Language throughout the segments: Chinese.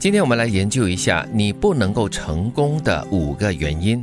今天我们来研究一下你不能够成功的五个原因。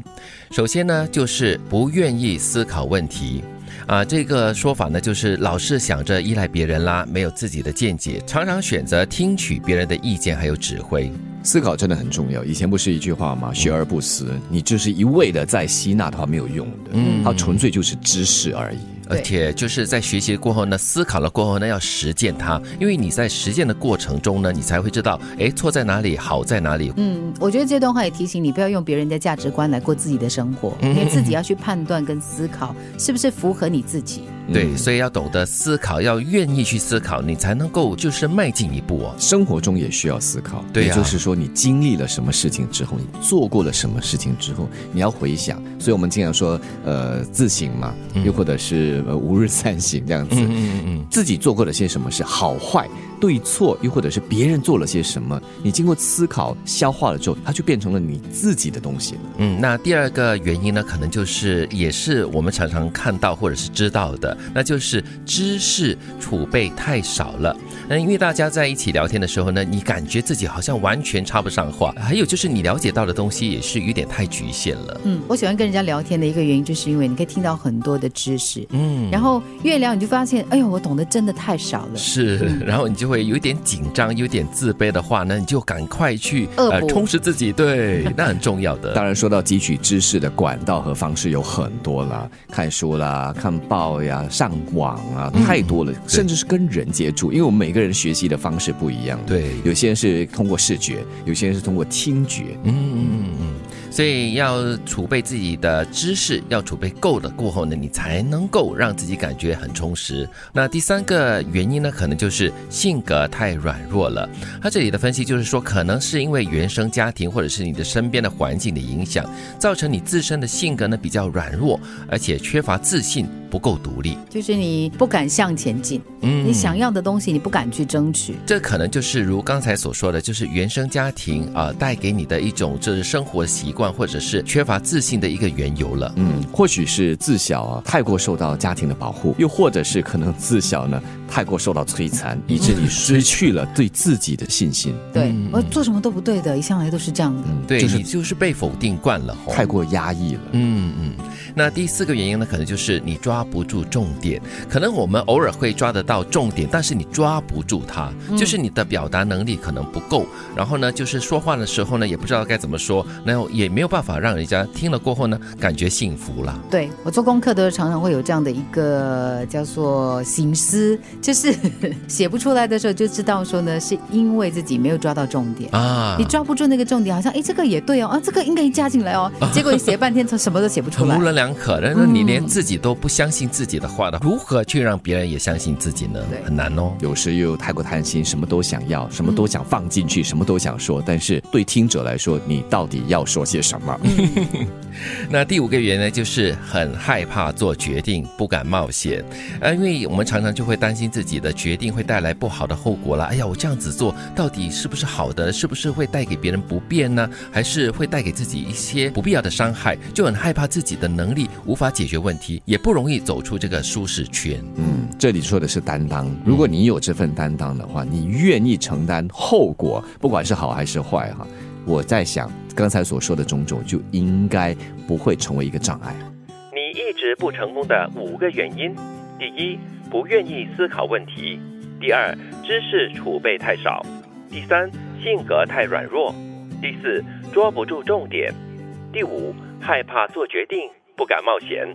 首先呢，就是不愿意思考问题。啊，这个说法呢，就是老是想着依赖别人啦，没有自己的见解，常常选择听取别人的意见还有指挥。思考真的很重要。以前不是一句话吗？学而不思，你就是一味的在吸纳的话没有用的，嗯，它纯粹就是知识而已。而且就是在学习过后呢，思考了过后呢，要实践它，因为你在实践的过程中呢，你才会知道，哎，错在哪里，好在哪里。嗯，我觉得这段话也提醒你，不要用别人的价值观来过自己的生活，你自己要去判断跟思考是不是符合你自己。对，所以要懂得思考，要愿意去思考，你才能够就是迈进一步哦。生活中也需要思考，对，也就是说你经历了什么事情之后，你做过了什么事情之后，你要回想。所以我们经常说，呃，自省嘛，又或者是呃吾日三省这样子。嗯嗯嗯，自己做过了些什么事，好坏。对错，又或者是别人做了些什么，你经过思考、消化了之后，它就变成了你自己的东西了。嗯，那第二个原因呢，可能就是也是我们常常看到或者是知道的，那就是知识储备太少了。那因为大家在一起聊天的时候呢，你感觉自己好像完全插不上话，还有就是你了解到的东西也是有点太局限了。嗯，我喜欢跟人家聊天的一个原因，就是因为你可以听到很多的知识。嗯，然后越聊你就发现，哎呦，我懂得真的太少了。是，然后你就。会有点紧张、有点自卑的话，那你就赶快去呃充实自己，对，那很重要的。当然，说到汲取知识的管道和方式有很多啦，看书啦、看报呀、上网啊，太多了，甚至是跟人接触，因为我们每个人学习的方式不一样，对，有些人是通过视觉，有些人是通过听觉，嗯嗯嗯嗯。所以要储备自己的知识，要储备够了过后呢，你才能够让自己感觉很充实。那第三个原因呢，可能就是性格太软弱了。他这里的分析就是说，可能是因为原生家庭或者是你的身边的环境的影响，造成你自身的性格呢比较软弱，而且缺乏自信。不够独立，就是你不敢向前进，嗯，你想要的东西你不敢去争取，这可能就是如刚才所说的，就是原生家庭啊带给你的一种就是生活习惯，或者是缺乏自信的一个缘由了。嗯，或许是自小啊太过受到家庭的保护，又或者是可能自小呢太过受到摧残，以致你失去了对自己的信心。对，我做什么都不对的，一向来都是这样的。对，你就是被否定惯了，太过压抑了。嗯嗯。那第四个原因呢，可能就是你抓不住重点。可能我们偶尔会抓得到重点，但是你抓不住它，就是你的表达能力可能不够。然后呢，就是说话的时候呢，也不知道该怎么说，然后也没有办法让人家听了过后呢，感觉幸福了。对我做功课都常常会有这样的一个叫做心思，就是 写不出来的时候就知道说呢，是因为自己没有抓到重点啊。你抓不住那个重点，好像哎，这个也对哦，啊，这个应该加进来哦，结果你写半天，他什么都写不出来。模棱两可能你连自己都不相信自己的话呢，如何去让别人也相信自己呢？很难哦。有时又太过贪心，什么都想要，什么都想放进去，什么都想说。但是对听者来说，你到底要说些什么？那第五个原因呢，就是很害怕做决定，不敢冒险。啊，因为我们常常就会担心自己的决定会带来不好的后果了。哎呀，我这样子做到底是不是好的？是不是会带给别人不便呢？还是会带给自己一些不必要的伤害？就很害怕自己的能力。无法解决问题，也不容易走出这个舒适圈。嗯，这里说的是担当。如果你有这份担当的话，你愿意承担后果，不管是好还是坏，哈，我在想刚才所说的种种，就应该不会成为一个障碍。你一直不成功的五个原因：第一，不愿意思考问题；第二，知识储备太少；第三，性格太软弱；第四，抓不住重点；第五，害怕做决定。不敢冒险。